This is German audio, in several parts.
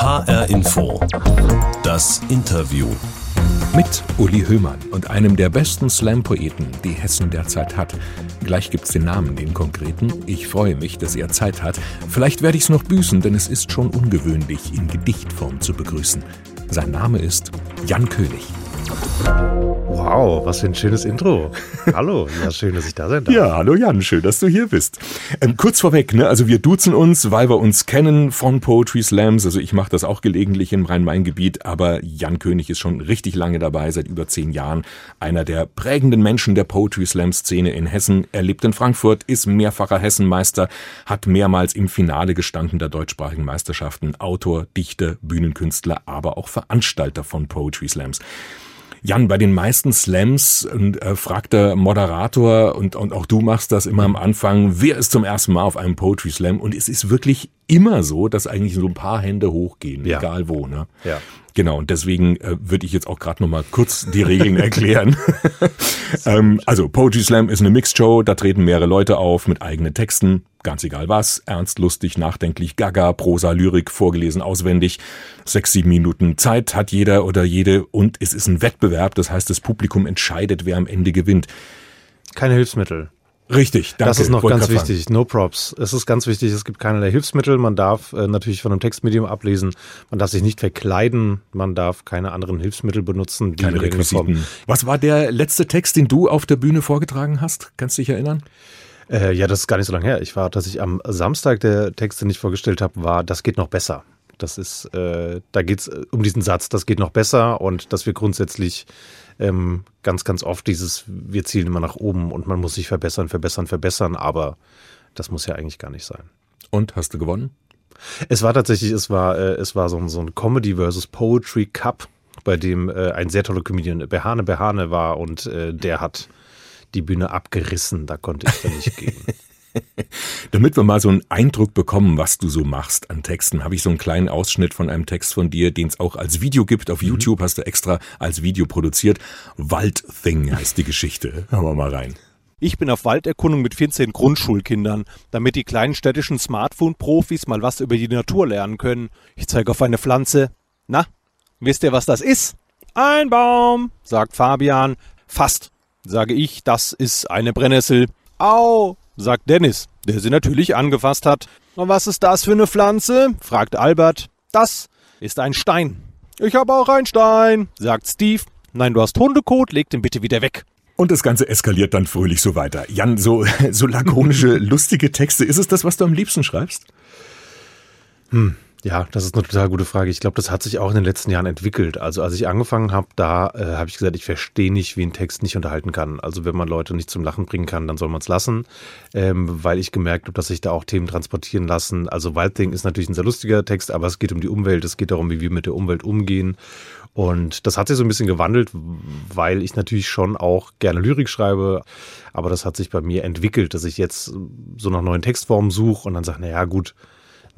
HR Info. Das Interview. Mit Uli Höhmann und einem der besten Slam-Poeten, die Hessen derzeit hat. Gleich gibt's den Namen, den konkreten. Ich freue mich, dass er Zeit hat. Vielleicht werde ich's noch büßen, denn es ist schon ungewöhnlich, in Gedichtform zu begrüßen. Sein Name ist Jan König. Wow, was für ein schönes Intro. Hallo, ja, schön, dass ich da sein darf. Ja, hallo Jan, schön, dass du hier bist. Ähm, kurz vorweg, ne, also wir duzen uns, weil wir uns kennen von Poetry Slams. Also ich mache das auch gelegentlich im Rhein-Main-Gebiet, aber Jan König ist schon richtig lange dabei, seit über zehn Jahren. Einer der prägenden Menschen der Poetry Slam-Szene in Hessen. Er lebt in Frankfurt, ist mehrfacher Hessenmeister, hat mehrmals im Finale gestanden der deutschsprachigen Meisterschaften. Autor, Dichter, Bühnenkünstler, aber auch Veranstalter von Poetry Slams. Jan, bei den meisten Slams und, äh, fragt der Moderator und, und auch du machst das immer am Anfang, wer ist zum ersten Mal auf einem Poetry Slam? Und es ist wirklich immer so, dass eigentlich so ein paar Hände hochgehen, ja. egal wo. Ne? Ja. Genau, und deswegen äh, würde ich jetzt auch gerade nochmal kurz die Regeln erklären. ähm, also Poetry Slam ist eine Mixed Show, da treten mehrere Leute auf mit eigenen Texten, ganz egal was, ernst, lustig, nachdenklich, gaga, Prosa, Lyrik, vorgelesen, auswendig. Sechs, sieben Minuten Zeit hat jeder oder jede und es ist ein Wettbewerb, das heißt, das Publikum entscheidet, wer am Ende gewinnt. Keine Hilfsmittel. Richtig, danke. Das ist noch ganz wichtig. No props. Es ist ganz wichtig, es gibt keinerlei Hilfsmittel. Man darf äh, natürlich von einem Textmedium ablesen. Man darf sich nicht verkleiden. Man darf keine anderen Hilfsmittel benutzen. keine Requisiten. Was war der letzte Text, den du auf der Bühne vorgetragen hast? Kannst du dich erinnern? Äh, ja, das ist gar nicht so lange her. Ich war, dass ich am Samstag der Text, den ich vorgestellt habe, war, das geht noch besser. Das ist, äh, da geht's äh, um diesen Satz, das geht noch besser und dass wir grundsätzlich ähm, ganz, ganz oft dieses, wir zielen immer nach oben und man muss sich verbessern, verbessern, verbessern, aber das muss ja eigentlich gar nicht sein. Und hast du gewonnen? Es war tatsächlich, es war, äh, es war so ein, so ein Comedy versus Poetry Cup, bei dem äh, ein sehr toller Comedian Behane Behane war und äh, der hat die Bühne abgerissen, da konnte ich dann nicht gehen. Damit wir mal so einen Eindruck bekommen, was du so machst an Texten, habe ich so einen kleinen Ausschnitt von einem Text von dir, den es auch als Video gibt. Auf mhm. YouTube hast du extra als Video produziert. Waldthing heißt die Geschichte. Hören wir mal rein. Ich bin auf Walderkundung mit 14 Grundschulkindern, damit die kleinen städtischen Smartphone-Profis mal was über die Natur lernen können. Ich zeige auf eine Pflanze. Na, wisst ihr, was das ist? Ein Baum, sagt Fabian. Fast, sage ich, das ist eine Brennnessel. Au, sagt Dennis, der sie natürlich angefasst hat. Und was ist das für eine Pflanze? fragt Albert. Das ist ein Stein. Ich habe auch einen Stein, sagt Steve. Nein, du hast Hundekot, leg den bitte wieder weg. Und das Ganze eskaliert dann fröhlich so weiter. Jan, so, so lakonische, lustige Texte. Ist es das, was du am liebsten schreibst? Hm. Ja, das ist eine total gute Frage. Ich glaube, das hat sich auch in den letzten Jahren entwickelt. Also als ich angefangen habe, da äh, habe ich gesagt, ich verstehe nicht, wie ein Text nicht unterhalten kann. Also wenn man Leute nicht zum Lachen bringen kann, dann soll man es lassen, ähm, weil ich gemerkt habe, dass sich da auch Themen transportieren lassen. Also Wild Thing ist natürlich ein sehr lustiger Text, aber es geht um die Umwelt, es geht darum, wie wir mit der Umwelt umgehen. Und das hat sich so ein bisschen gewandelt, weil ich natürlich schon auch gerne Lyrik schreibe, aber das hat sich bei mir entwickelt, dass ich jetzt so nach neuen Textformen suche und dann sage, naja gut,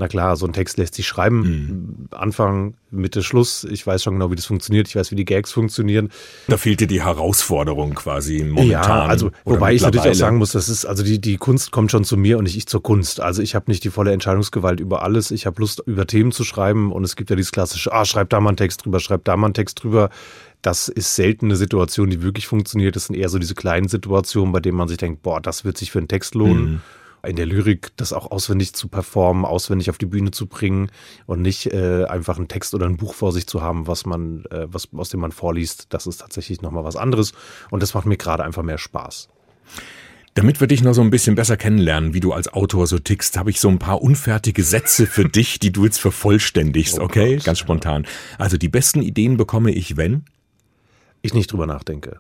na klar, so ein Text lässt sich schreiben. Mhm. Anfang, Mitte, Schluss. Ich weiß schon genau, wie das funktioniert. Ich weiß, wie die Gags funktionieren. Da fehlt dir die Herausforderung quasi momentan. Ja, also wobei ich natürlich auch sagen muss, das ist, also die, die Kunst kommt schon zu mir und nicht ich zur Kunst. Also ich habe nicht die volle Entscheidungsgewalt über alles. Ich habe Lust, über Themen zu schreiben und es gibt ja dieses klassische, ah, schreib da mal einen Text drüber, schreib da mal einen Text drüber. Das ist selten eine Situation, die wirklich funktioniert. Das sind eher so diese kleinen Situationen, bei denen man sich denkt, boah, das wird sich für einen Text lohnen. Mhm in der Lyrik das auch auswendig zu performen, auswendig auf die Bühne zu bringen und nicht äh, einfach einen Text oder ein Buch vor sich zu haben, was man, äh, was, aus dem man vorliest. Das ist tatsächlich nochmal was anderes und das macht mir gerade einfach mehr Spaß. Damit wir dich noch so ein bisschen besser kennenlernen, wie du als Autor so tickst, habe ich so ein paar unfertige Sätze für dich, die du jetzt vervollständigst, oh okay? Ganz spontan. Also die besten Ideen bekomme ich, wenn? Ich nicht drüber nachdenke.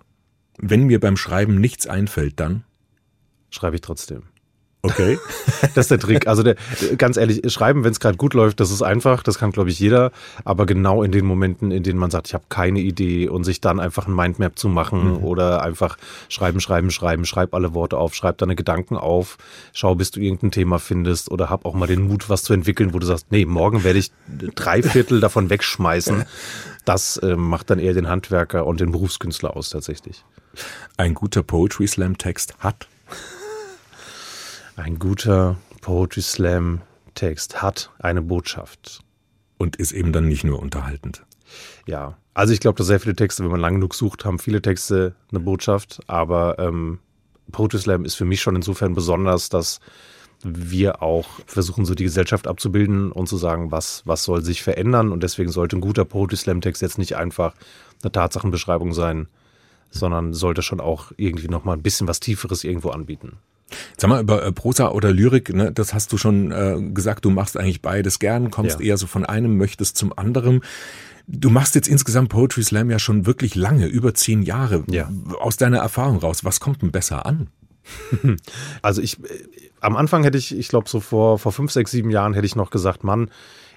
Wenn mir beim Schreiben nichts einfällt, dann? Schreibe ich trotzdem. Okay. das ist der Trick. Also der, ganz ehrlich, schreiben, wenn es gerade gut läuft, das ist einfach, das kann, glaube ich, jeder. Aber genau in den Momenten, in denen man sagt, ich habe keine Idee und sich dann einfach ein Mindmap zu machen mhm. oder einfach schreiben, schreiben, schreiben, schreib alle Worte auf, schreib deine Gedanken auf, schau, bis du irgendein Thema findest oder hab auch mal den Mut, was zu entwickeln, wo du sagst, nee, morgen werde ich drei Viertel davon wegschmeißen. Das äh, macht dann eher den Handwerker und den Berufskünstler aus tatsächlich. Ein guter Poetry Slam Text hat ein guter Poetry Slam Text hat eine Botschaft. und ist eben dann nicht nur unterhaltend. Ja, also ich glaube, dass sehr viele Texte, wenn man lang genug sucht, haben viele Texte eine Botschaft, aber ähm, Poetry Slam ist für mich schon insofern besonders, dass wir auch versuchen, so die Gesellschaft abzubilden und zu sagen, was, was soll sich verändern. Und deswegen sollte ein guter Poetry Slam-Text jetzt nicht einfach eine Tatsachenbeschreibung sein, sondern sollte schon auch irgendwie nochmal ein bisschen was Tieferes irgendwo anbieten. Sag mal, über äh, Prosa oder Lyrik, ne, das hast du schon äh, gesagt, du machst eigentlich beides gern, kommst ja. eher so von einem, möchtest zum anderen. Du machst jetzt insgesamt Poetry Slam ja schon wirklich lange, über zehn Jahre. Ja. Aus deiner Erfahrung raus, was kommt denn besser an? Also ich, am Anfang hätte ich, ich glaube so vor, vor fünf, sechs, sieben Jahren hätte ich noch gesagt, Mann,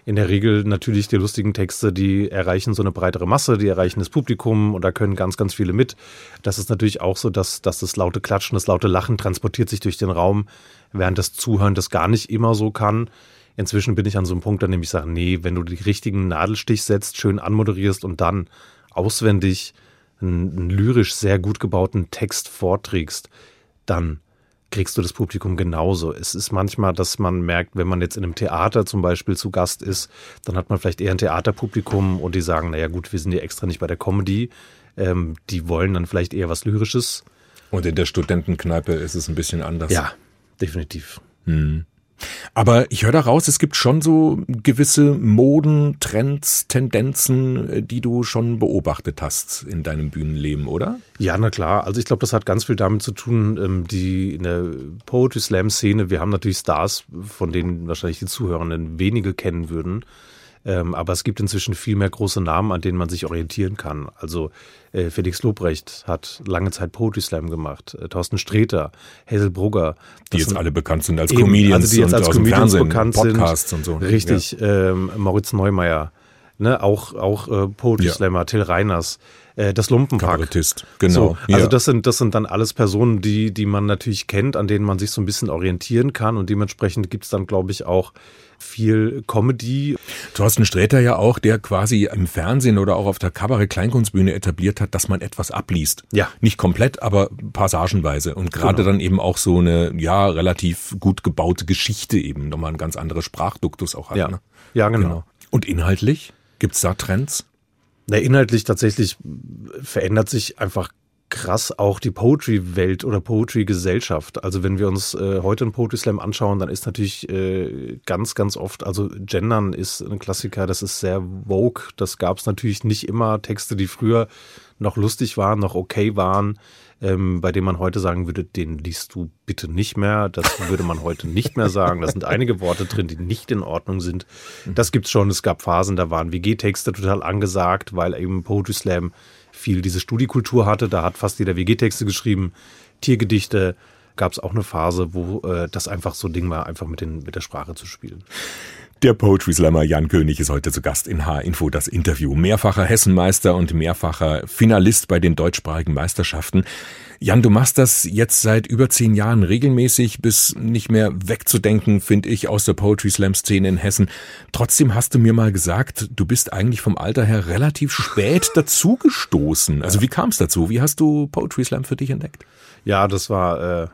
in der Regel natürlich die lustigen Texte, die erreichen so eine breitere Masse, die erreichen das Publikum und da können ganz, ganz viele mit. Das ist natürlich auch so, dass, dass das laute Klatschen, das laute Lachen transportiert sich durch den Raum, während das Zuhören das gar nicht immer so kann. Inzwischen bin ich an so einem Punkt, an dem ich sage, nee, wenn du die richtigen Nadelstich setzt, schön anmoderierst und dann auswendig einen, einen lyrisch sehr gut gebauten Text vorträgst, dann kriegst du das Publikum genauso. Es ist manchmal, dass man merkt, wenn man jetzt in einem Theater zum Beispiel zu Gast ist, dann hat man vielleicht eher ein Theaterpublikum und die sagen, naja gut, wir sind ja extra nicht bei der Comedy. Ähm, die wollen dann vielleicht eher was Lyrisches. Und in der Studentenkneipe ist es ein bisschen anders. Ja, definitiv. Hm. Aber ich höre da raus, es gibt schon so gewisse Moden, Trends, Tendenzen, äh, die du schon beobachtet hast in deinem Bühnenleben, oder? Ja, na klar. Also ich glaube, das hat ganz viel damit zu tun, ähm, die in der Poetry Slam Szene, wir haben natürlich Stars, von denen wahrscheinlich die Zuhörenden wenige kennen würden. Ähm, aber es gibt inzwischen viel mehr große Namen, an denen man sich orientieren kann. Also äh, Felix Lobrecht hat lange Zeit Poetry Slam gemacht, äh, Thorsten Streter, Hazel Brugger. Die jetzt alle bekannt sind als eben, Comedians also die jetzt als Comedians Fernsehen, bekannt Podcasts sind. und so. Richtig, ja. ähm, Moritz Neumeier, ne, auch, auch äh, Poetry ja. Slammer, Till Reiners äh, das Lumpenpack. Kabarettist, genau. So, also ja. das sind das sind dann alles Personen, die die man natürlich kennt, an denen man sich so ein bisschen orientieren kann und dementsprechend gibt's dann glaube ich auch viel Comedy. Thorsten Sträter ja auch, der quasi im Fernsehen oder auch auf der Kabarett-Kleinkunstbühne etabliert hat, dass man etwas abliest. Ja. Nicht komplett, aber passagenweise. Und gerade genau. dann eben auch so eine, ja, relativ gut gebaute Geschichte eben nochmal ein ganz anderes Sprachduktus auch hat. Ja, ne? ja genau. genau. Und inhaltlich? Gibt's da Trends? Na, inhaltlich tatsächlich verändert sich einfach krass auch die Poetry-Welt oder Poetry-Gesellschaft. Also wenn wir uns äh, heute einen Poetry Slam anschauen, dann ist natürlich äh, ganz, ganz oft, also Gendern ist ein Klassiker, das ist sehr vogue. Das gab es natürlich nicht immer. Texte, die früher noch lustig waren, noch okay waren, ähm, bei denen man heute sagen würde, den liest du bitte nicht mehr. Das würde man heute nicht mehr sagen. Da sind einige Worte drin, die nicht in Ordnung sind. Das gibt's schon. Es gab Phasen, da waren WG-Texte total angesagt, weil eben Poetry Slam viel diese Studiekultur hatte. Da hat fast jeder WG-Texte geschrieben, Tiergedichte. Gab es auch eine Phase, wo äh, das einfach so Ding war, einfach mit, den, mit der Sprache zu spielen. Der Poetry Slammer Jan König ist heute zu Gast in H-Info das Interview. Mehrfacher Hessenmeister und mehrfacher Finalist bei den deutschsprachigen Meisterschaften. Jan, du machst das jetzt seit über zehn Jahren regelmäßig, bis nicht mehr wegzudenken, finde ich, aus der Poetry Slam Szene in Hessen. Trotzdem hast du mir mal gesagt, du bist eigentlich vom Alter her relativ spät dazugestoßen. Also wie kam es dazu? Wie hast du Poetry Slam für dich entdeckt? Ja, das war äh,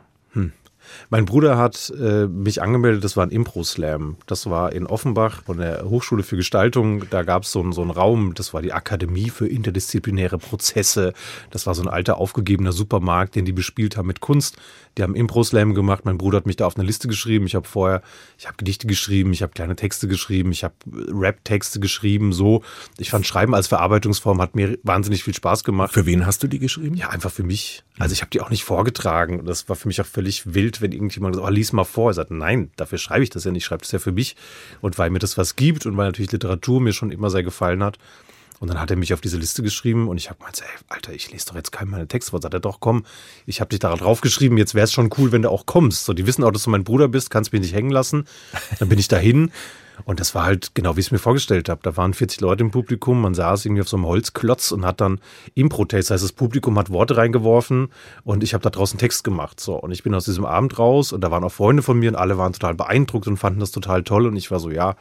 mein Bruder hat äh, mich angemeldet, das war ein Impro-Slam. Das war in Offenbach von der Hochschule für Gestaltung. Da gab es so, so einen Raum, das war die Akademie für interdisziplinäre Prozesse. Das war so ein alter aufgegebener Supermarkt, den die bespielt haben mit Kunst. Die haben Impro-Slam gemacht. Mein Bruder hat mich da auf eine Liste geschrieben. Ich habe vorher, ich habe Gedichte geschrieben, ich habe kleine Texte geschrieben, ich habe Rap-Texte geschrieben. So, ich fand Schreiben als Verarbeitungsform hat mir wahnsinnig viel Spaß gemacht. Für wen hast du die geschrieben? Ja, einfach für mich. Also ich habe die auch nicht vorgetragen. Das war für mich auch völlig wild, wenn irgendjemand sagt, oh, lies mal vor. Ich sagte, nein, dafür schreibe ich das ja nicht. Ich schreibe das ja für mich. Und weil mir das was gibt und weil natürlich Literatur mir schon immer sehr gefallen hat, und dann hat er mich auf diese Liste geschrieben und ich habe gemeint, ey, Alter, ich lese doch jetzt keinen meine Texte vor. Sagt er, doch, komm, ich habe dich da drauf geschrieben, jetzt wäre es schon cool, wenn du auch kommst. So, die wissen auch, dass du mein Bruder bist, kannst mich nicht hängen lassen. Dann bin ich dahin und das war halt genau, wie ich es mir vorgestellt habe. Da waren 40 Leute im Publikum, man saß irgendwie auf so einem Holzklotz und hat dann Impro-Text, das heißt, das Publikum hat Worte reingeworfen und ich habe da draußen Text gemacht. So, und ich bin aus diesem Abend raus und da waren auch Freunde von mir und alle waren total beeindruckt und fanden das total toll und ich war so, ja,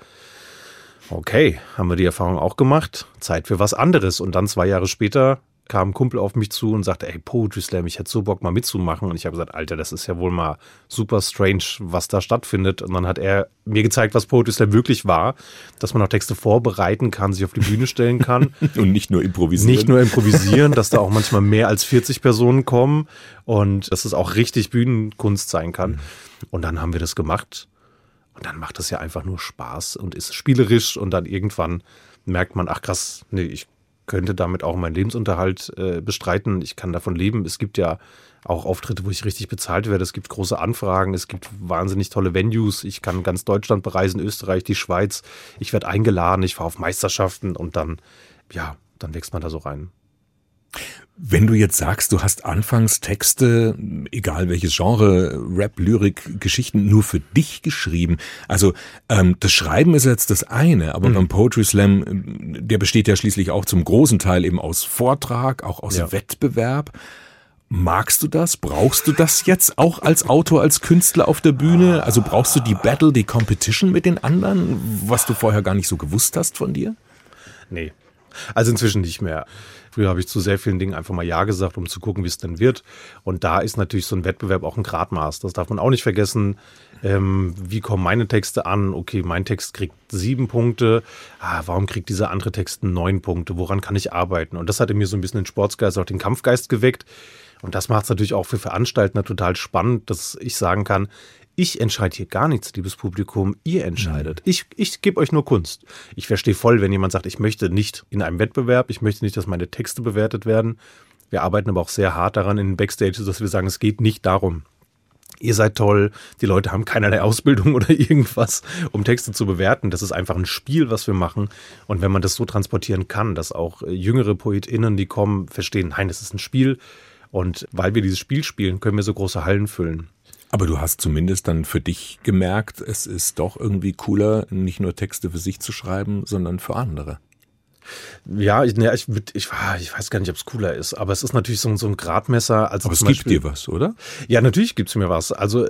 Okay, haben wir die Erfahrung auch gemacht. Zeit für was anderes. Und dann zwei Jahre später kam ein Kumpel auf mich zu und sagte, ey, Poetry Slam, ich hätte so Bock mal mitzumachen. Und ich habe gesagt, Alter, das ist ja wohl mal super strange, was da stattfindet. Und dann hat er mir gezeigt, was Poetry Slam wirklich war, dass man auch Texte vorbereiten kann, sich auf die Bühne stellen kann. und nicht nur improvisieren. Nicht nur improvisieren, dass da auch manchmal mehr als 40 Personen kommen und dass es auch richtig Bühnenkunst sein kann. Und dann haben wir das gemacht. Und dann macht es ja einfach nur Spaß und ist spielerisch und dann irgendwann merkt man, ach krass, nee, ich könnte damit auch meinen Lebensunterhalt äh, bestreiten. Ich kann davon leben. Es gibt ja auch Auftritte, wo ich richtig bezahlt werde. Es gibt große Anfragen. Es gibt wahnsinnig tolle Venues. Ich kann ganz Deutschland bereisen, Österreich, die Schweiz. Ich werde eingeladen. Ich fahre auf Meisterschaften und dann, ja, dann wächst man da so rein. Wenn du jetzt sagst, du hast anfangs Texte, egal welches Genre, Rap, Lyrik, Geschichten, nur für dich geschrieben. Also ähm, das Schreiben ist jetzt das eine, aber mhm. beim Poetry Slam, der besteht ja schließlich auch zum großen Teil eben aus Vortrag, auch aus ja. Wettbewerb. Magst du das? Brauchst du das jetzt auch als Autor, als Künstler auf der Bühne? Also brauchst du die Battle, die Competition mit den anderen, was du vorher gar nicht so gewusst hast von dir? Nee. Also inzwischen nicht mehr. Früher habe ich zu sehr vielen Dingen einfach mal Ja gesagt, um zu gucken, wie es denn wird. Und da ist natürlich so ein Wettbewerb auch ein Gradmaß. Das darf man auch nicht vergessen. Ähm, wie kommen meine Texte an? Okay, mein Text kriegt sieben Punkte. Ah, warum kriegt dieser andere Text neun Punkte? Woran kann ich arbeiten? Und das hat in mir so ein bisschen den Sportsgeist, auch den Kampfgeist geweckt. Und das macht es natürlich auch für Veranstalter total spannend, dass ich sagen kann, ich entscheide hier gar nichts, liebes Publikum. Ihr entscheidet. Mhm. Ich, ich gebe euch nur Kunst. Ich verstehe voll, wenn jemand sagt, ich möchte nicht in einem Wettbewerb, ich möchte nicht, dass meine Texte bewertet werden. Wir arbeiten aber auch sehr hart daran in den Backstage, dass wir sagen, es geht nicht darum, ihr seid toll, die Leute haben keinerlei Ausbildung oder irgendwas, um Texte zu bewerten. Das ist einfach ein Spiel, was wir machen. Und wenn man das so transportieren kann, dass auch jüngere PoetInnen, die kommen, verstehen, nein, das ist ein Spiel. Und weil wir dieses Spiel spielen, können wir so große Hallen füllen. Aber du hast zumindest dann für dich gemerkt, es ist doch irgendwie cooler, nicht nur Texte für sich zu schreiben, sondern für andere. Ja, ich, ne, ich, ich, ich weiß gar nicht, ob es cooler ist, aber es ist natürlich so, so ein Gradmesser. Also aber es Beispiel, gibt dir was, oder? Ja, natürlich gibt es mir was. Also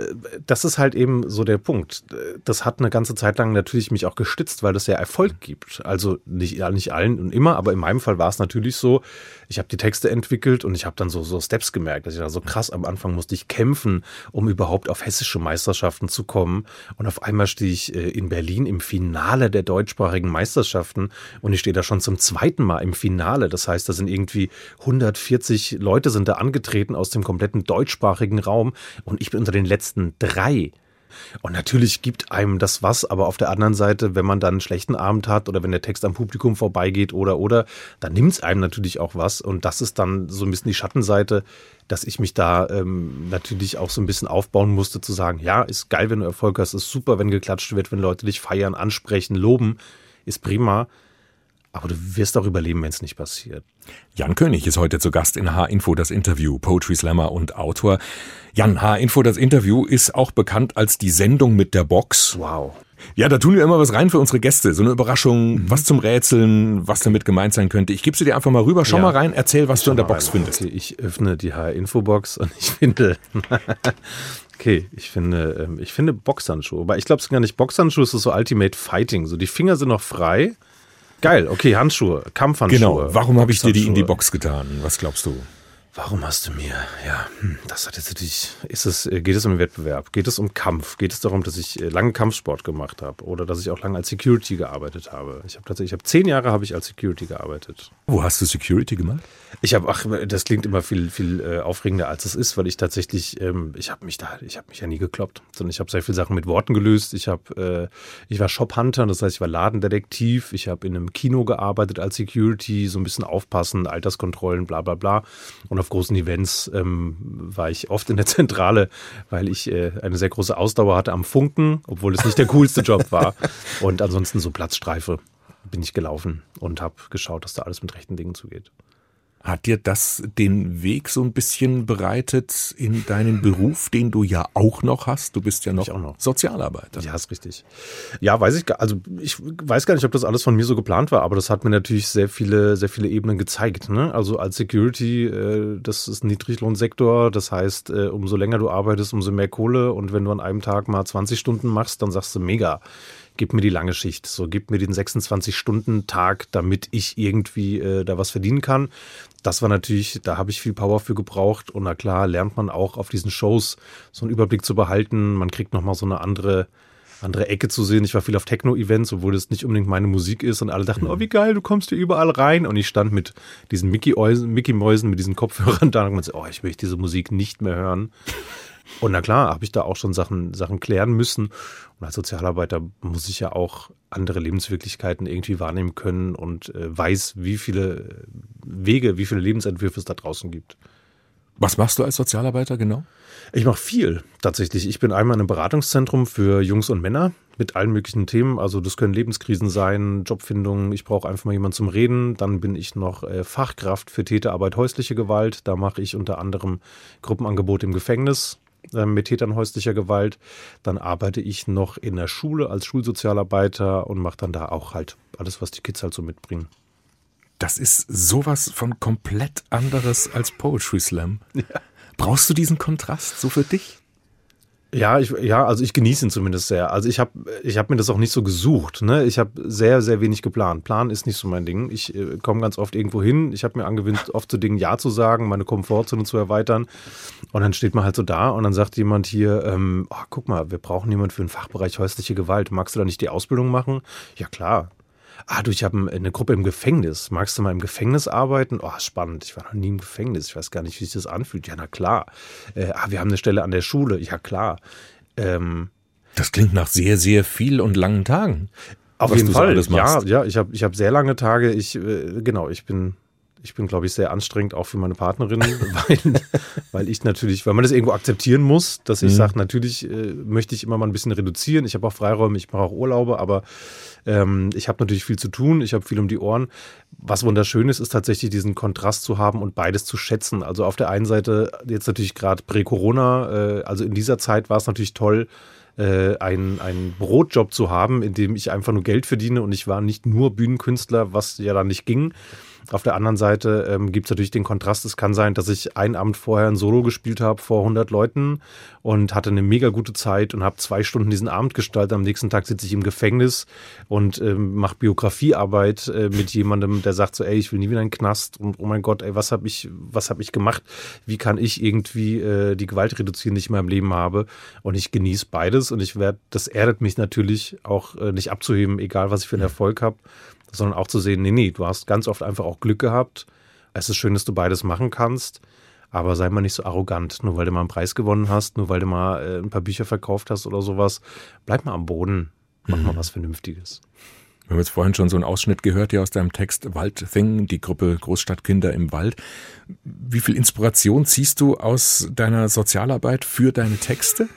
das ist halt eben so der Punkt. Das hat eine ganze Zeit lang natürlich mich auch gestützt, weil das ja Erfolg gibt. Also nicht, nicht allen und immer, aber in meinem Fall war es natürlich so, ich habe die Texte entwickelt und ich habe dann so, so Steps gemerkt. dass ich da so krass am Anfang musste ich kämpfen, um überhaupt auf hessische Meisterschaften zu kommen. Und auf einmal stehe ich äh, in Berlin im Finale der deutschsprachigen Meisterschaften und ich stehe da schon zum zweiten Mal im Finale. Das heißt, da sind irgendwie 140 Leute sind da angetreten aus dem kompletten deutschsprachigen Raum und ich bin unter den letzten drei. Und natürlich gibt einem das was, aber auf der anderen Seite, wenn man dann einen schlechten Abend hat oder wenn der Text am Publikum vorbeigeht oder oder, dann nimmt es einem natürlich auch was. Und das ist dann so ein bisschen die Schattenseite, dass ich mich da ähm, natürlich auch so ein bisschen aufbauen musste, zu sagen, ja, ist geil, wenn du Erfolg hast, ist super, wenn geklatscht wird, wenn Leute dich feiern, ansprechen, loben, ist prima. Aber du wirst auch überleben, wenn es nicht passiert. Jan König ist heute zu Gast in H-Info, das Interview, Poetry Slammer und Autor. Jan, H-Info, das Interview ist auch bekannt als die Sendung mit der Box. Wow. Ja, da tun wir immer was rein für unsere Gäste. So eine Überraschung, mhm. was zum Rätseln, was damit gemeint sein könnte. Ich gebe sie dir einfach mal rüber. Schau ja. mal rein, erzähl, was du in der Box rein. findest. Okay, ich öffne die H-Info-Box und ich finde... Okay, ich finde, ähm, ich finde Boxhandschuhe. Aber ich glaube, es sind gar nicht Boxhandschuhe, es ist so Ultimate Fighting. So, die Finger sind noch frei. Geil, okay, Handschuhe, Kampfhandschuhe. Genau, warum habe ich dir die in die Box getan? Was glaubst du? Warum hast du mir? Ja, hm, das hat jetzt natürlich. Ist es, äh, geht es um den Wettbewerb? Geht es um Kampf? Geht es darum, dass ich äh, lange Kampfsport gemacht habe oder dass ich auch lange als Security gearbeitet habe? Ich habe tatsächlich, ich habe zehn Jahre habe ich als Security gearbeitet. Wo hast du Security gemacht? Ich habe, ach, das klingt immer viel, viel äh, aufregender als es ist, weil ich tatsächlich, ähm, ich habe mich da, ich habe mich ja nie gekloppt, sondern ich habe sehr viele Sachen mit Worten gelöst. Ich habe, ich war Shophunter, das heißt, ich war Ladendetektiv. Ich habe in einem Kino gearbeitet als Security, so ein bisschen aufpassen, Alterskontrollen, bla bla bla. Und auf großen Events ähm, war ich oft in der Zentrale, weil ich äh, eine sehr große Ausdauer hatte am Funken, obwohl es nicht der coolste Job war. Und ansonsten so Platzstreife bin ich gelaufen und habe geschaut, dass da alles mit rechten Dingen zugeht. Hat dir das den Weg so ein bisschen bereitet in deinen Beruf, den du ja auch noch hast? Du bist ja noch, noch. Sozialarbeiter. Ja, ist richtig. Ja, weiß ich, also ich weiß gar nicht, ob das alles von mir so geplant war, aber das hat mir natürlich sehr viele, sehr viele Ebenen gezeigt. Ne? Also als Security, äh, das ist ein Niedriglohnsektor, das heißt, äh, umso länger du arbeitest, umso mehr Kohle und wenn du an einem Tag mal 20 Stunden machst, dann sagst du mega gib mir die lange Schicht, so gib mir den 26-Stunden-Tag, damit ich irgendwie äh, da was verdienen kann. Das war natürlich, da habe ich viel Power für gebraucht und na klar lernt man auch auf diesen Shows so einen Überblick zu behalten. Man kriegt nochmal so eine andere andere Ecke zu sehen. Ich war viel auf Techno-Events, obwohl das nicht unbedingt meine Musik ist. Und alle dachten, oh, wie geil, du kommst hier überall rein. Und ich stand mit diesen Mickey-Mäusen, Mickey mit diesen Kopfhörern da und meinte, oh, ich möchte diese Musik nicht mehr hören. Und na klar, habe ich da auch schon Sachen, Sachen klären müssen. Und als Sozialarbeiter muss ich ja auch andere Lebenswirklichkeiten irgendwie wahrnehmen können und äh, weiß, wie viele Wege, wie viele Lebensentwürfe es da draußen gibt. Was machst du als Sozialarbeiter genau? Ich mache viel tatsächlich. Ich bin einmal in einem Beratungszentrum für Jungs und Männer mit allen möglichen Themen. Also das können Lebenskrisen sein, Jobfindung. Ich brauche einfach mal jemanden zum Reden. Dann bin ich noch äh, Fachkraft für Täterarbeit häusliche Gewalt. Da mache ich unter anderem Gruppenangebot im Gefängnis äh, mit Tätern häuslicher Gewalt. Dann arbeite ich noch in der Schule als Schulsozialarbeiter und mache dann da auch halt alles, was die Kids halt so mitbringen. Das ist sowas von komplett anderes als Poetry Slam. Ja. Brauchst du diesen Kontrast so für dich? Ja, ich, ja, also ich genieße ihn zumindest sehr. Also ich habe ich hab mir das auch nicht so gesucht. Ne? Ich habe sehr, sehr wenig geplant. Plan ist nicht so mein Ding. Ich äh, komme ganz oft irgendwo hin. Ich habe mir angewöhnt, oft zu Dingen Ja zu sagen, meine Komfortzone zu erweitern. Und dann steht man halt so da und dann sagt jemand hier, ähm, oh, guck mal, wir brauchen jemanden für den Fachbereich häusliche Gewalt. Magst du da nicht die Ausbildung machen? Ja, klar. Ah, du, ich habe eine Gruppe im Gefängnis. Magst du mal im Gefängnis arbeiten? Oh, spannend. Ich war noch nie im Gefängnis. Ich weiß gar nicht, wie sich das anfühlt. Ja, na klar. Äh, ah, wir haben eine Stelle an der Schule. Ja, klar. Ähm, das klingt nach sehr, sehr viel und langen Tagen. Auf jeden Fall. Ja, ja, ich habe ich hab sehr lange Tage. Ich, äh, genau, ich bin ich bin, glaube ich, sehr anstrengend auch für meine Partnerin, weil, weil ich natürlich, weil man das irgendwo akzeptieren muss, dass ich mhm. sage, natürlich äh, möchte ich immer mal ein bisschen reduzieren. Ich habe auch Freiräume, ich mache auch Urlaube, aber ähm, ich habe natürlich viel zu tun, ich habe viel um die Ohren. Was wunderschön ist, ist tatsächlich diesen Kontrast zu haben und beides zu schätzen. Also auf der einen Seite jetzt natürlich gerade Prä-Corona, äh, also in dieser Zeit war es natürlich toll, äh, einen, einen Brotjob zu haben, in dem ich einfach nur Geld verdiene und ich war nicht nur Bühnenkünstler, was ja dann nicht ging. Auf der anderen Seite ähm, gibt es natürlich den Kontrast. Es kann sein, dass ich einen Abend vorher ein Solo gespielt habe vor 100 Leuten und hatte eine mega gute Zeit und habe zwei Stunden diesen Abend gestaltet. Am nächsten Tag sitze ich im Gefängnis und ähm, mache Biografiearbeit äh, mit jemandem, der sagt so, ey, ich will nie wieder in den Knast und oh mein Gott, ey, was habe ich, was habe ich gemacht? Wie kann ich irgendwie äh, die Gewalt reduzieren, die ich in meinem Leben habe? Und ich genieße beides und ich werde, das erdet mich natürlich auch äh, nicht abzuheben, egal was ich für einen Erfolg habe sondern auch zu sehen, nee, nee, du hast ganz oft einfach auch Glück gehabt. Es ist schön, dass du beides machen kannst, aber sei mal nicht so arrogant, nur weil du mal einen Preis gewonnen hast, nur weil du mal äh, ein paar Bücher verkauft hast oder sowas. Bleib mal am Boden, mach mhm. mal was Vernünftiges. Wir haben jetzt vorhin schon so einen Ausschnitt gehört hier aus deinem Text Waldthing, die Gruppe Großstadtkinder im Wald. Wie viel Inspiration ziehst du aus deiner Sozialarbeit für deine Texte?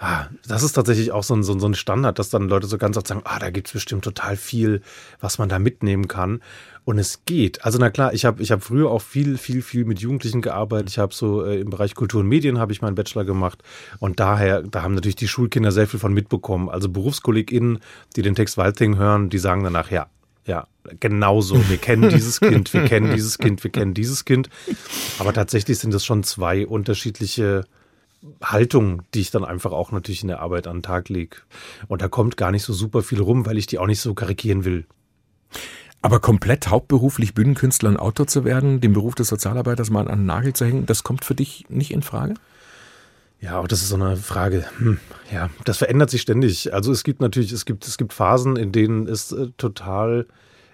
Ah, das ist tatsächlich auch so ein, so ein Standard, dass dann Leute so ganz oft sagen, ah, da gibt's bestimmt total viel, was man da mitnehmen kann. Und es geht. Also na klar, ich habe ich hab früher auch viel, viel, viel mit Jugendlichen gearbeitet. Ich habe so äh, im Bereich Kultur und Medien habe ich meinen Bachelor gemacht. Und daher, da haben natürlich die Schulkinder sehr viel von mitbekommen. Also BerufskollegInnen, die den Text Waldting hören, die sagen danach, ja, ja, genauso. Wir kennen dieses Kind, wir kennen dieses Kind, wir kennen dieses Kind. Aber tatsächlich sind es schon zwei unterschiedliche Haltung, die ich dann einfach auch natürlich in der Arbeit an den Tag lege. Und da kommt gar nicht so super viel rum, weil ich die auch nicht so karikieren will. Aber komplett hauptberuflich Bühnenkünstler und Autor zu werden, den Beruf des Sozialarbeiters mal an den Nagel zu hängen, das kommt für dich nicht in Frage? Ja, auch das ist so eine Frage. Hm, ja, das verändert sich ständig. Also es gibt natürlich, es gibt, es gibt Phasen, in denen es äh, total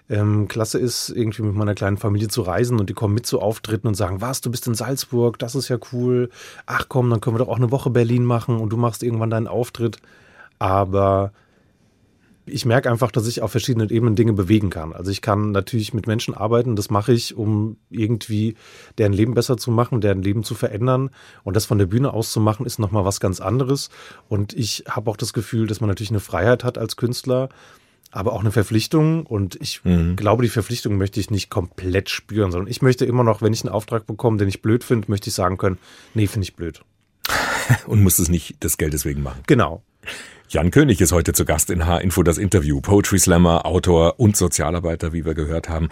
ähm, klasse ist, irgendwie mit meiner kleinen Familie zu reisen und die kommen mit zu Auftritten und sagen, was, du bist in Salzburg, das ist ja cool. Ach komm, dann können wir doch auch eine Woche Berlin machen und du machst irgendwann deinen Auftritt. Aber ich merke einfach, dass ich auf verschiedenen Ebenen Dinge bewegen kann. Also ich kann natürlich mit Menschen arbeiten, das mache ich, um irgendwie deren Leben besser zu machen, deren Leben zu verändern. Und das von der Bühne aus zu machen, ist nochmal was ganz anderes. Und ich habe auch das Gefühl, dass man natürlich eine Freiheit hat als Künstler, aber auch eine Verpflichtung. Und ich mhm. glaube, die Verpflichtung möchte ich nicht komplett spüren, sondern ich möchte immer noch, wenn ich einen Auftrag bekomme, den ich blöd finde, möchte ich sagen können, nee, finde ich blöd. Und muss es nicht des Geldes wegen machen. Genau. Jan König ist heute zu Gast in H-Info das Interview. Poetry Slammer, Autor und Sozialarbeiter, wie wir gehört haben.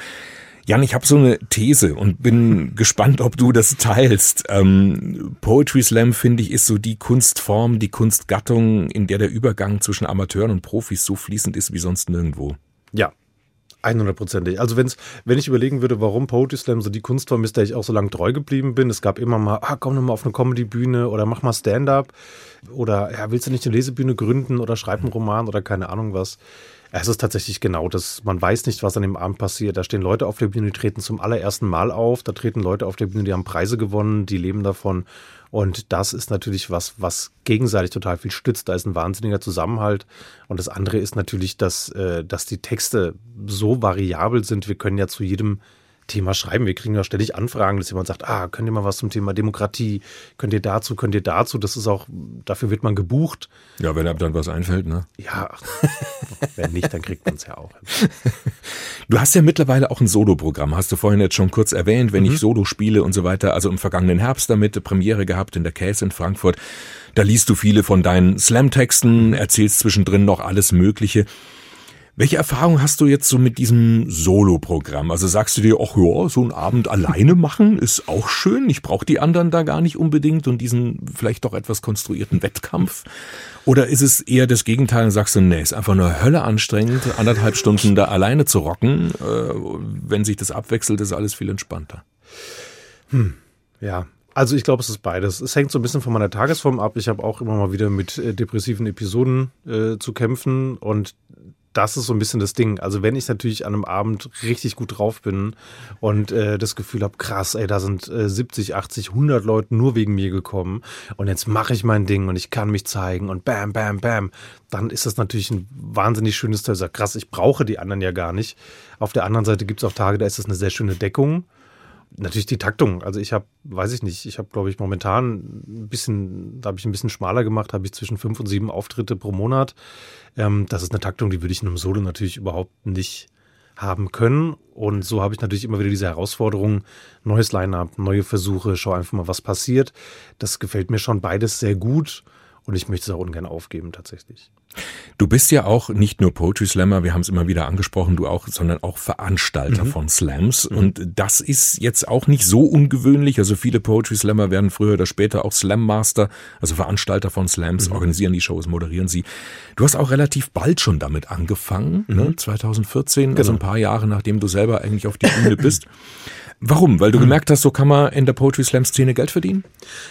Jan, ich habe so eine These und bin gespannt, ob du das teilst. Ähm, Poetry Slam, finde ich, ist so die Kunstform, die Kunstgattung, in der der Übergang zwischen Amateuren und Profis so fließend ist wie sonst nirgendwo. Ja, 100%ig. Also wenn's, wenn ich überlegen würde, warum Poetry Slam so die Kunstform ist, der ich auch so lange treu geblieben bin, es gab immer mal, ah, komm doch mal auf eine Comedy-Bühne oder mach mal Stand-up oder ja, willst du nicht eine Lesebühne gründen oder schreib einen Roman oder keine Ahnung was. Es ist tatsächlich genau das. Man weiß nicht, was an dem Abend passiert. Da stehen Leute auf der Bühne, die treten zum allerersten Mal auf. Da treten Leute auf der Bühne, die haben Preise gewonnen, die leben davon. Und das ist natürlich was, was gegenseitig total viel stützt. Da ist ein wahnsinniger Zusammenhalt. Und das andere ist natürlich, dass, äh, dass die Texte so variabel sind. Wir können ja zu jedem Thema schreiben. Wir kriegen ja ständig Anfragen, dass jemand sagt, ah, könnt ihr mal was zum Thema Demokratie, könnt ihr dazu, könnt ihr dazu. Das ist auch, dafür wird man gebucht. Ja, wenn einem dann was einfällt, ne? Ja, wenn nicht, dann kriegt man es ja auch. Du hast ja mittlerweile auch ein Solo-Programm, hast du vorhin jetzt schon kurz erwähnt, wenn ich Solo spiele und so weiter. Also im vergangenen Herbst damit Premiere gehabt in der Case in Frankfurt. Da liest du viele von deinen Slam-Texten, erzählst zwischendrin noch alles Mögliche. Welche Erfahrung hast du jetzt so mit diesem Solo-Programm? Also sagst du dir, ach ja, so einen Abend alleine machen ist auch schön. Ich brauche die anderen da gar nicht unbedingt und diesen vielleicht doch etwas konstruierten Wettkampf. Oder ist es eher das Gegenteil und sagst du, nee, ist einfach nur Hölle anstrengend, anderthalb Stunden da alleine zu rocken. Äh, wenn sich das abwechselt, ist alles viel entspannter. Hm, ja, also ich glaube, es ist beides. Es hängt so ein bisschen von meiner Tagesform ab. Ich habe auch immer mal wieder mit äh, depressiven Episoden äh, zu kämpfen und das ist so ein bisschen das Ding. Also wenn ich natürlich an einem Abend richtig gut drauf bin und äh, das Gefühl habe, krass, ey, da sind äh, 70, 80, 100 Leute nur wegen mir gekommen und jetzt mache ich mein Ding und ich kann mich zeigen und bam, bam, bam, dann ist das natürlich ein wahnsinnig schönes Teil. Krass, ich brauche die anderen ja gar nicht. Auf der anderen Seite gibt es auch Tage, da ist das eine sehr schöne Deckung natürlich die Taktung. Also ich habe, weiß ich nicht, ich habe, glaube ich, momentan ein bisschen, da habe ich ein bisschen schmaler gemacht, habe ich zwischen fünf und sieben Auftritte pro Monat. Ähm, das ist eine Taktung, die würde ich in einem Solo natürlich überhaupt nicht haben können. Und so habe ich natürlich immer wieder diese Herausforderung, neues Line-up, neue Versuche, schau einfach mal, was passiert. Das gefällt mir schon beides sehr gut und ich möchte es auch ungern aufgeben tatsächlich. Du bist ja auch nicht nur Poetry Slammer, wir haben es immer wieder angesprochen, du auch, sondern auch Veranstalter mhm. von Slams. Mhm. Und das ist jetzt auch nicht so ungewöhnlich. Also viele Poetry Slammer werden früher oder später auch Slam Master, also Veranstalter von Slams, mhm. organisieren die Shows, moderieren sie. Du hast auch relativ bald schon damit angefangen, ne? 2014, mhm. also genau. ein paar Jahre nachdem du selber eigentlich auf die Bühne bist. Warum? Weil du hm. gemerkt hast, so kann man in der Poetry Slam Szene Geld verdienen?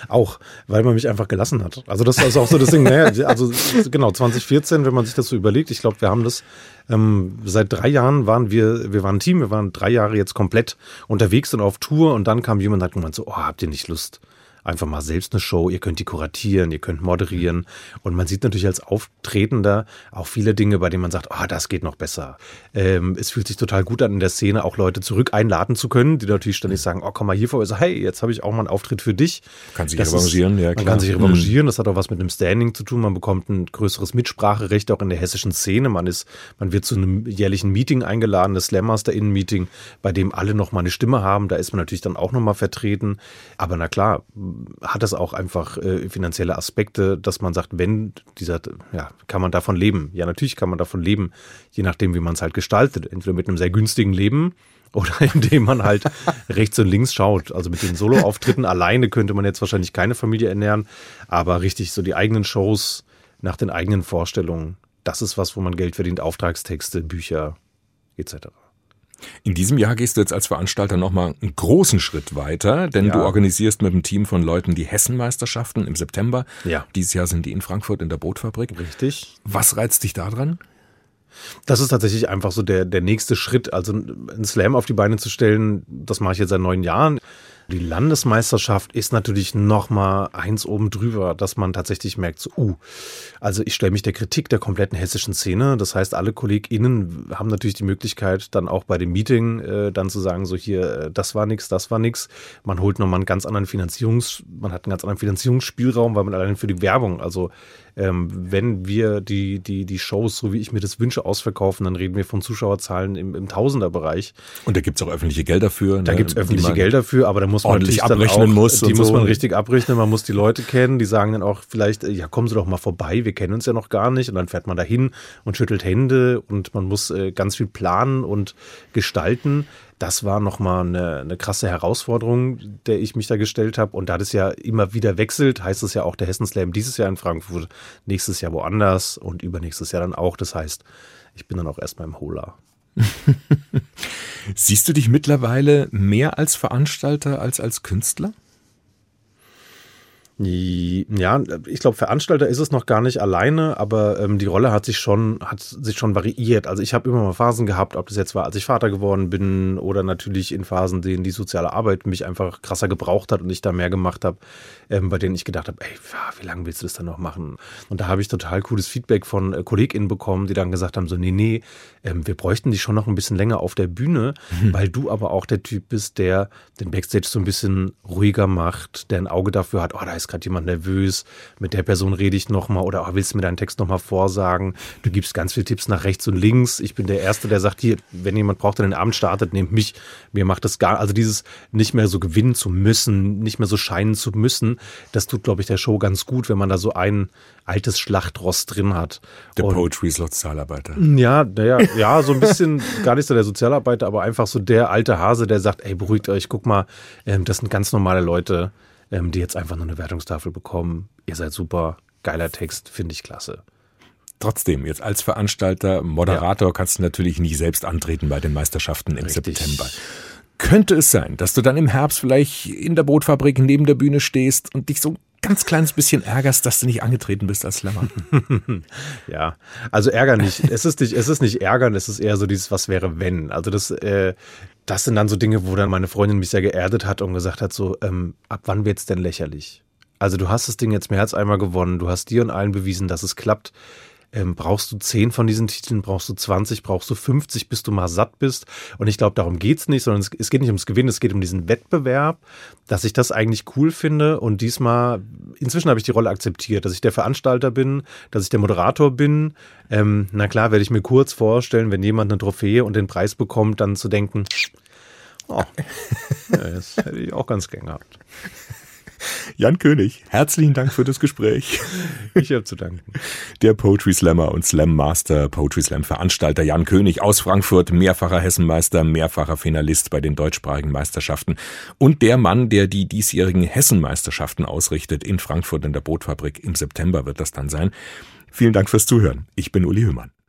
Auch, weil man mich einfach gelassen hat. Also das ist auch so das Ding. Naja, also genau 2014, wenn man sich das so überlegt, ich glaube, wir haben das ähm, seit drei Jahren waren wir, wir waren ein Team, wir waren drei Jahre jetzt komplett unterwegs und auf Tour und dann kam jemand und hat gemeint so, oh, habt ihr nicht Lust? Einfach mal selbst eine Show, ihr könnt die kuratieren, ihr könnt moderieren und man sieht natürlich als Auftretender auch viele Dinge, bei denen man sagt, ah, oh, das geht noch besser. Ähm, es fühlt sich total gut an in der Szene, auch Leute zurück einladen zu können, die natürlich ständig sagen, oh, komm mal hier vor, so, hey, jetzt habe ich auch mal einen Auftritt für dich. Kann sich revanchieren, ja klar. Man kann sich mhm. revanchieren, das hat auch was mit einem Standing zu tun, man bekommt ein größeres Mitspracherecht auch in der hessischen Szene, man ist, man wird zu einem jährlichen Meeting eingeladen, das Slam Master Innen Meeting, bei dem alle noch mal eine Stimme haben, da ist man natürlich dann auch noch mal vertreten, aber na klar, hat das auch einfach äh, finanzielle Aspekte, dass man sagt, wenn dieser, ja, kann man davon leben? Ja, natürlich kann man davon leben, je nachdem, wie man es halt gestaltet. Entweder mit einem sehr günstigen Leben oder indem man halt rechts und links schaut. Also mit den Solo-Auftritten alleine könnte man jetzt wahrscheinlich keine Familie ernähren, aber richtig so die eigenen Shows nach den eigenen Vorstellungen, das ist was, wo man Geld verdient, Auftragstexte, Bücher etc. In diesem Jahr gehst du jetzt als Veranstalter nochmal einen großen Schritt weiter, denn ja. du organisierst mit einem Team von Leuten die Hessenmeisterschaften im September. Ja. Dieses Jahr sind die in Frankfurt in der Bootfabrik. Richtig. Was reizt dich daran? Das ist tatsächlich einfach so der, der nächste Schritt. Also einen Slam auf die Beine zu stellen, das mache ich jetzt seit neun Jahren. Die Landesmeisterschaft ist natürlich noch mal eins oben drüber, dass man tatsächlich merkt, so, uh, also ich stelle mich der Kritik der kompletten hessischen Szene. Das heißt, alle KollegInnen haben natürlich die Möglichkeit, dann auch bei dem Meeting äh, dann zu sagen, so hier, äh, das war nix, das war nix. Man holt nochmal einen ganz anderen Finanzierungs, man hat einen ganz anderen Finanzierungsspielraum, weil man allein für die Werbung, also ähm, wenn wir die, die, die Shows, so wie ich mir das wünsche, ausverkaufen, dann reden wir von Zuschauerzahlen im, im Tausenderbereich. Und da gibt es auch öffentliche Gelder für. Da ne, gibt es öffentliche Gelder für, aber da muss muss man ordentlich abrechnen auch, muss. Die muss so. man richtig abrechnen, man muss die Leute kennen, die sagen dann auch vielleicht, äh, ja, kommen Sie doch mal vorbei, wir kennen uns ja noch gar nicht. Und dann fährt man dahin und schüttelt Hände und man muss äh, ganz viel planen und gestalten. Das war nochmal eine, eine krasse Herausforderung, der ich mich da gestellt habe. Und da das ja immer wieder wechselt, heißt es ja auch der Hessen Slam dieses Jahr in Frankfurt, nächstes Jahr woanders und übernächstes Jahr dann auch. Das heißt, ich bin dann auch erstmal im Hola. Siehst du dich mittlerweile mehr als Veranstalter als als Künstler? Ja, ich glaube, Veranstalter ist es noch gar nicht alleine, aber ähm, die Rolle hat sich schon, hat sich schon variiert. Also ich habe immer mal Phasen gehabt, ob das jetzt war, als ich Vater geworden bin oder natürlich in Phasen, in denen die soziale Arbeit mich einfach krasser gebraucht hat und ich da mehr gemacht habe, ähm, bei denen ich gedacht habe, ey, wie lange willst du das dann noch machen? Und da habe ich total cooles Feedback von äh, KollegInnen bekommen, die dann gesagt haben, so, nee, nee, ähm, wir bräuchten dich schon noch ein bisschen länger auf der Bühne, weil du aber auch der Typ bist, der den Backstage so ein bisschen ruhiger macht, der ein Auge dafür hat, oh, da ist gerade jemand nervös, mit der Person rede ich nochmal oder oh, willst du mir deinen Text nochmal vorsagen? Du gibst ganz viele Tipps nach rechts und links. Ich bin der Erste, der sagt, hier, wenn jemand braucht, der den Abend startet, nehmt mich. Mir macht das gar, also dieses nicht mehr so gewinnen zu müssen, nicht mehr so scheinen zu müssen, das tut, glaube ich, der Show ganz gut, wenn man da so ein altes Schlachtross drin hat. Der Und- Poetry Sozialarbeiter. ja, naja, ja, so ein bisschen, gar nicht so der Sozialarbeiter, aber einfach so der alte Hase, der sagt, ey, beruhigt euch, guck mal, ähm, das sind ganz normale Leute, ähm, die jetzt einfach nur eine Wertungstafel bekommen. Ihr seid super, geiler Text, finde ich klasse. Trotzdem, jetzt als Veranstalter, Moderator kannst du natürlich nie selbst antreten bei den Meisterschaften im Richtig. September. Könnte es sein, dass du dann im Herbst vielleicht in der Bootfabrik neben der Bühne stehst und dich so ein ganz kleines bisschen ärgerst, dass du nicht angetreten bist als Slammer? Ja, also ärgern nicht. Es ist nicht, es ist nicht ärgern, es ist eher so dieses, was wäre wenn. Also das, äh, das sind dann so Dinge, wo dann meine Freundin mich sehr geerdet hat und gesagt hat, so, ähm, ab wann wird's denn lächerlich? Also du hast das Ding jetzt mehr als einmal gewonnen, du hast dir und allen bewiesen, dass es klappt. Ähm, brauchst du 10 von diesen Titeln, brauchst du 20, brauchst du 50, bis du mal satt bist. Und ich glaube, darum geht's nicht, sondern es, es geht nicht ums Gewinnen, es geht um diesen Wettbewerb, dass ich das eigentlich cool finde. Und diesmal, inzwischen habe ich die Rolle akzeptiert, dass ich der Veranstalter bin, dass ich der Moderator bin. Ähm, na klar, werde ich mir kurz vorstellen, wenn jemand eine Trophäe und den Preis bekommt, dann zu denken, oh, das hätte ich auch ganz gern gehabt. Jan König, herzlichen Dank für das Gespräch. Ich habe zu danken. Der Poetry Slammer und Slam Master, Poetry Slam Veranstalter Jan König aus Frankfurt, mehrfacher Hessenmeister, mehrfacher Finalist bei den deutschsprachigen Meisterschaften und der Mann, der die diesjährigen Hessenmeisterschaften ausrichtet in Frankfurt in der Bootfabrik. Im September wird das dann sein. Vielen Dank fürs Zuhören. Ich bin Uli Hümmern.